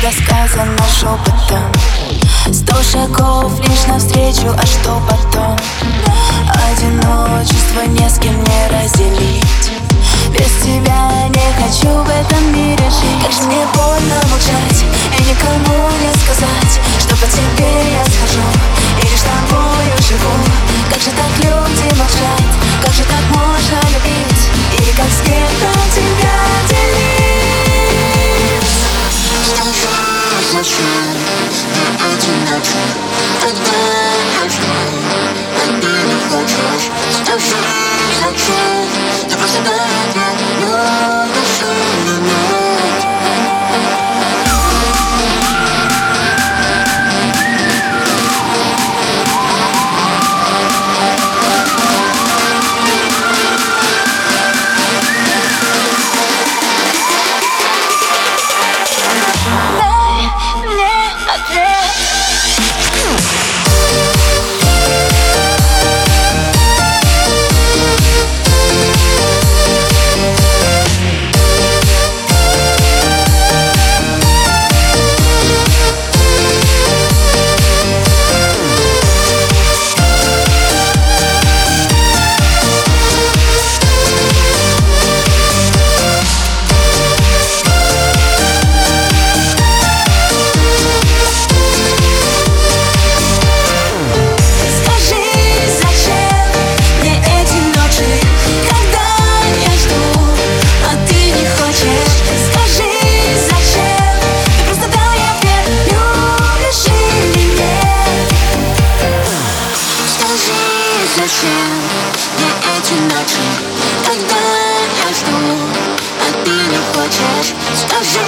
слов недосказано шепотом Сто шагов лишь навстречу, а что потом? Одиночество не с кем не разделить. Без тебя не хочу в этом мире жить. Как же мне больно молчать и никому не сказать Что по тебе я схожу и лишь тобою живу. Как же так люди молчат, как же так можно любить? И как с I do not зачем я одиночен Когда я жду, а ты не хочешь Скажи,